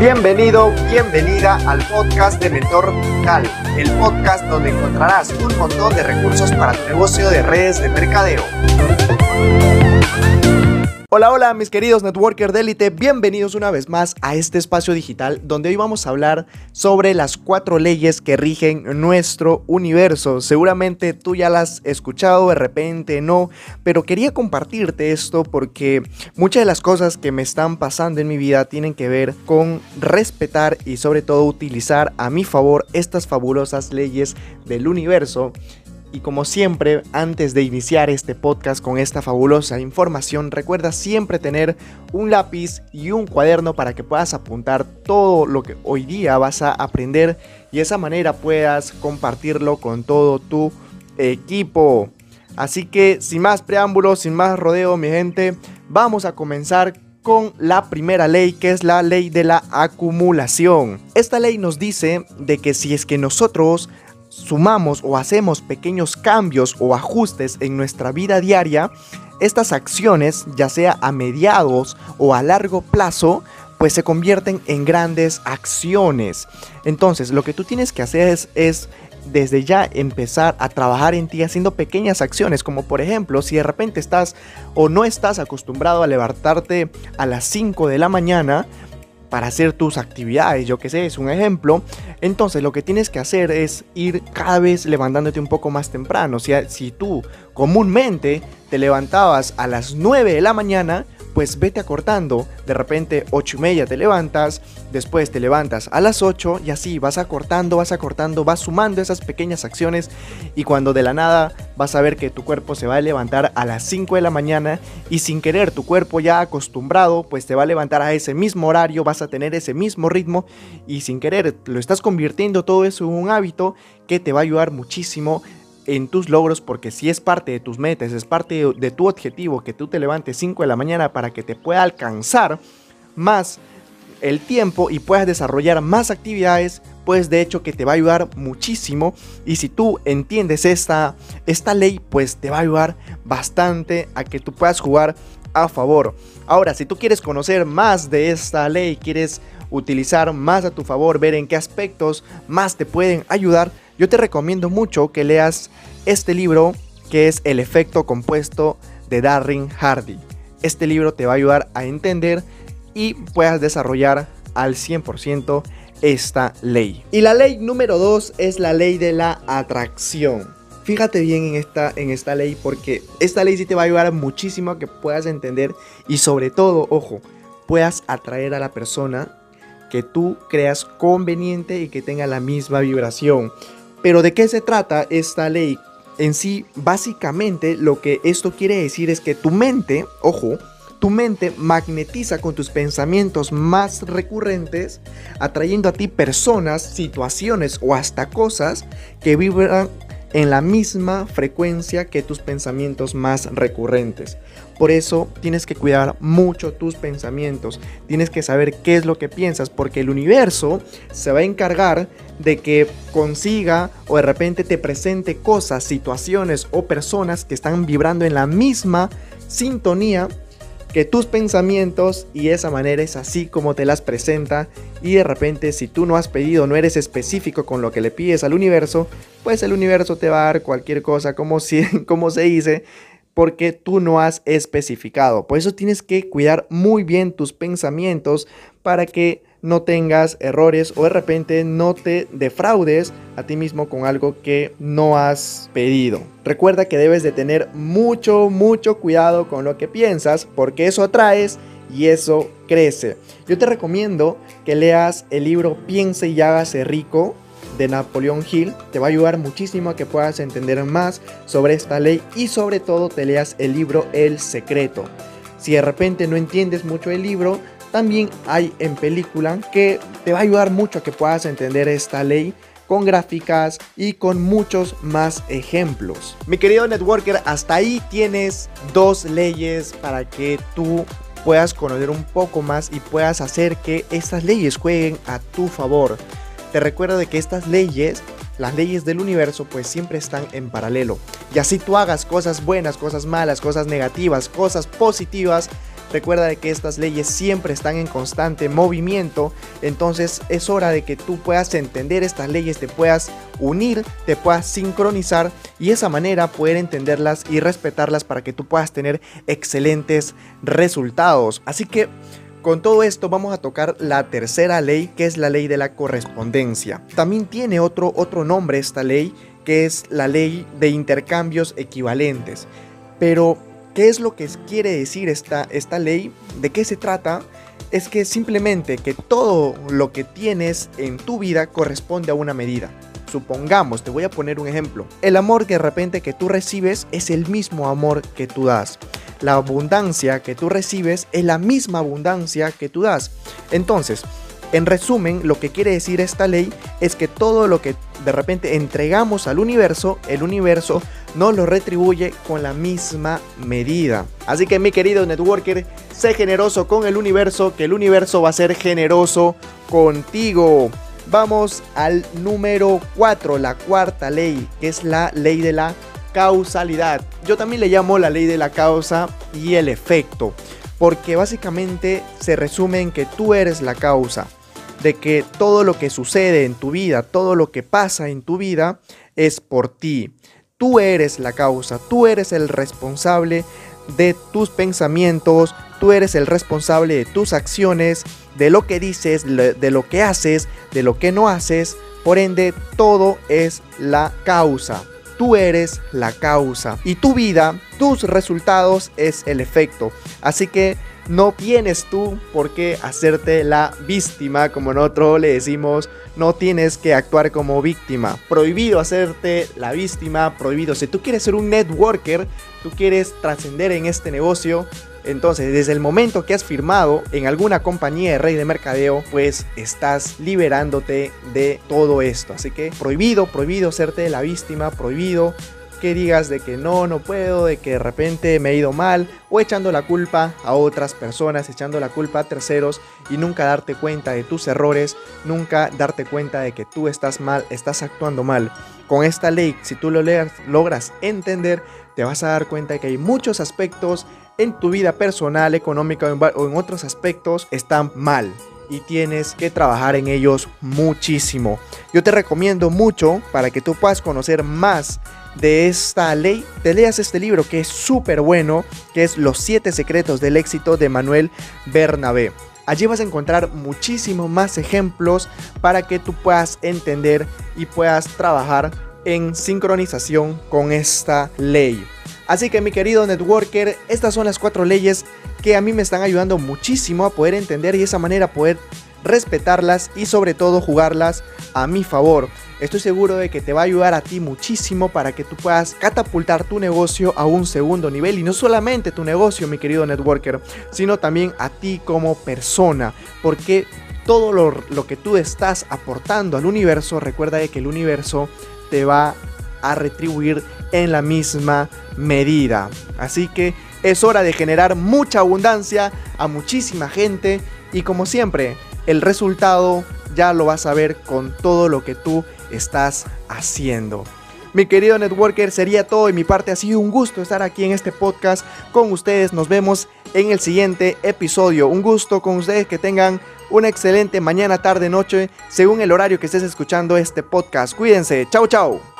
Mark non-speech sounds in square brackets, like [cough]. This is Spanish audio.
Bienvenido, bienvenida al podcast de Mentor Digital, el podcast donde encontrarás un montón de recursos para tu negocio de redes de mercadeo. Hola, hola mis queridos networkers de élite, bienvenidos una vez más a este espacio digital donde hoy vamos a hablar sobre las cuatro leyes que rigen nuestro universo. Seguramente tú ya las has escuchado, de repente no, pero quería compartirte esto porque muchas de las cosas que me están pasando en mi vida tienen que ver con respetar y sobre todo utilizar a mi favor estas fabulosas leyes del universo y como siempre, antes de iniciar este podcast con esta fabulosa información, recuerda siempre tener un lápiz y un cuaderno para que puedas apuntar todo lo que hoy día vas a aprender y de esa manera puedas compartirlo con todo tu equipo. Así que sin más preámbulos, sin más rodeo, mi gente, vamos a comenzar con la primera ley que es la ley de la acumulación. Esta ley nos dice de que si es que nosotros sumamos o hacemos pequeños cambios o ajustes en nuestra vida diaria, estas acciones, ya sea a mediados o a largo plazo, pues se convierten en grandes acciones. Entonces, lo que tú tienes que hacer es, es desde ya empezar a trabajar en ti haciendo pequeñas acciones, como por ejemplo, si de repente estás o no estás acostumbrado a levantarte a las 5 de la mañana, para hacer tus actividades, yo que sé, es un ejemplo. Entonces lo que tienes que hacer es ir cada vez levantándote un poco más temprano. O sea, si tú comúnmente te levantabas a las 9 de la mañana, pues vete acortando. De repente 8 y media te levantas, después te levantas a las 8 y así vas acortando, vas acortando, vas sumando esas pequeñas acciones y cuando de la nada vas a ver que tu cuerpo se va a levantar a las 5 de la mañana y sin querer tu cuerpo ya acostumbrado pues te va a levantar a ese mismo horario, vas a tener ese mismo ritmo y sin querer lo estás convirtiendo todo eso en un hábito que te va a ayudar muchísimo en tus logros porque si es parte de tus metas, es parte de, tu objetivo que tú te levantes 5 de la mañana para que te pueda alcanzar más el tiempo y puedas desarrollar más actividades, pues de hecho que te va a ayudar muchísimo y si tú entiendes esta, esta ley, pues te va a ayudar bastante a que tú puedas jugar a favor. Ahora, si tú quieres conocer más de esta ley, quieres utilizar más a tu favor, ver en qué aspectos más te pueden ayudar, yo te recomiendo mucho que leas este libro que es El efecto compuesto de Darren Hardy. Este libro te va a ayudar a entender y puedas desarrollar al 100% esta ley. Y la ley número 2 es la ley de la atracción. Fíjate bien en esta, en esta ley porque esta ley sí te va a ayudar muchísimo a que puedas entender y sobre todo, ojo, puedas atraer a la persona que tú creas conveniente y que tenga la misma vibración. Pero ¿de qué se trata esta ley? En sí, básicamente lo que esto quiere decir es que tu mente, ojo, tu mente magnetiza con tus pensamientos más recurrentes, atrayendo a ti personas, situaciones o hasta cosas que vibran en la misma frecuencia que tus pensamientos más recurrentes. Por eso tienes que cuidar mucho tus pensamientos, tienes que saber qué es lo que piensas, porque el universo se va a encargar de que consiga o de repente te presente cosas, situaciones o personas que están vibrando en la misma sintonía que tus pensamientos y esa manera es así como te las presenta y de repente si tú no has pedido, no eres específico con lo que le pides al universo, pues el universo te va a dar cualquier cosa como, si, [laughs] como se dice porque tú no has especificado. Por eso tienes que cuidar muy bien tus pensamientos para que no tengas errores o de repente no te defraudes a ti mismo con algo que no has pedido. Recuerda que debes de tener mucho, mucho cuidado con lo que piensas porque eso atraes y eso crece. Yo te recomiendo que leas el libro Piense y hágase rico de Napoleón Hill te va a ayudar muchísimo a que puedas entender más sobre esta ley y sobre todo te leas el libro El Secreto. Si de repente no entiendes mucho el libro, también hay en película que te va a ayudar mucho a que puedas entender esta ley con gráficas y con muchos más ejemplos. Mi querido networker, hasta ahí tienes dos leyes para que tú puedas conocer un poco más y puedas hacer que estas leyes jueguen a tu favor. Te recuerdo de que estas leyes, las leyes del universo, pues siempre están en paralelo. Y así tú hagas cosas buenas, cosas malas, cosas negativas, cosas positivas, Recuerda de que estas leyes siempre están en constante movimiento, entonces es hora de que tú puedas entender estas leyes, te puedas unir, te puedas sincronizar y esa manera poder entenderlas y respetarlas para que tú puedas tener excelentes resultados. Así que con todo esto vamos a tocar la tercera ley, que es la ley de la correspondencia. También tiene otro, otro nombre esta ley, que es la ley de intercambios equivalentes. Pero, ¿qué es lo que quiere decir esta, esta ley? ¿De qué se trata? Es que simplemente que todo lo que tienes en tu vida corresponde a una medida. Supongamos, te voy a poner un ejemplo. El amor que de repente que tú recibes es el mismo amor que tú das. La abundancia que tú recibes es la misma abundancia que tú das. Entonces, en resumen, lo que quiere decir esta ley es que todo lo que de repente entregamos al universo, el universo nos lo retribuye con la misma medida. Así que mi querido networker, sé generoso con el universo, que el universo va a ser generoso contigo. Vamos al número 4, la cuarta ley, que es la ley de la causalidad. Yo también le llamo la ley de la causa y el efecto, porque básicamente se resume en que tú eres la causa, de que todo lo que sucede en tu vida, todo lo que pasa en tu vida es por ti. Tú eres la causa, tú eres el responsable de tus pensamientos, tú eres el responsable de tus acciones, de lo que dices, de lo que haces, de lo que no haces. Por ende, todo es la causa. Tú eres la causa. Y tu vida, tus resultados es el efecto. Así que no tienes tú por qué hacerte la víctima, como nosotros le decimos, no tienes que actuar como víctima. Prohibido hacerte la víctima, prohibido. Si tú quieres ser un networker, tú quieres trascender en este negocio, entonces, desde el momento que has firmado en alguna compañía de rey de mercadeo, pues estás liberándote de todo esto. Así que prohibido, prohibido serte la víctima, prohibido que digas de que no, no puedo, de que de repente me he ido mal, o echando la culpa a otras personas, echando la culpa a terceros y nunca darte cuenta de tus errores, nunca darte cuenta de que tú estás mal, estás actuando mal. Con esta ley, si tú lo logras entender, te vas a dar cuenta de que hay muchos aspectos en tu vida personal, económica o en otros aspectos están mal y tienes que trabajar en ellos muchísimo. Yo te recomiendo mucho para que tú puedas conocer más de esta ley, te leas este libro que es súper bueno, que es Los siete secretos del éxito de Manuel Bernabé. Allí vas a encontrar muchísimos más ejemplos para que tú puedas entender y puedas trabajar en sincronización con esta ley. Así que mi querido networker, estas son las cuatro leyes que a mí me están ayudando muchísimo a poder entender y de esa manera poder respetarlas y sobre todo jugarlas a mi favor. Estoy seguro de que te va a ayudar a ti muchísimo para que tú puedas catapultar tu negocio a un segundo nivel. Y no solamente tu negocio, mi querido networker, sino también a ti como persona, porque todo lo, lo que tú estás aportando al universo, recuerda de que el universo te va a retribuir en la misma medida. Así que es hora de generar mucha abundancia a muchísima gente. Y como siempre, el resultado ya lo vas a ver con todo lo que tú estás haciendo. Mi querido networker, sería todo de mi parte. Ha sido un gusto estar aquí en este podcast con ustedes. Nos vemos en el siguiente episodio. Un gusto con ustedes que tengan una excelente mañana, tarde, noche, según el horario que estés escuchando este podcast. Cuídense. Chao, chao.